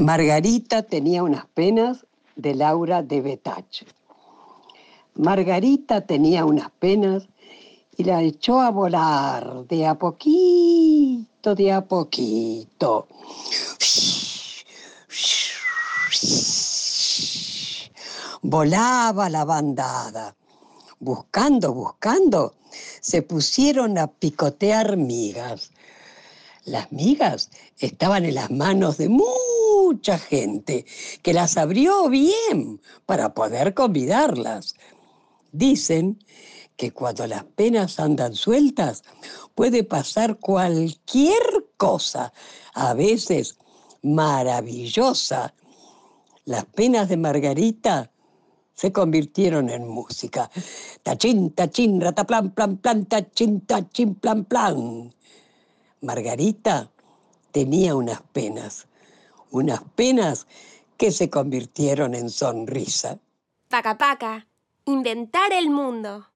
Margarita tenía unas penas de Laura de Betache. Margarita tenía unas penas y la echó a volar de a poquito, de a poquito. Volaba la bandada. Buscando, buscando, se pusieron a picotear migas. Las migas estaban en las manos de mucha gente que las abrió bien para poder convidarlas. Dicen que cuando las penas andan sueltas puede pasar cualquier cosa, a veces maravillosa. Las penas de Margarita se convirtieron en música. Tachín, tachín, rataplan, plan, plan, tachín, tachín, plan, plan. Margarita tenía unas penas, unas penas que se convirtieron en sonrisa. Paca paca, inventar el mundo.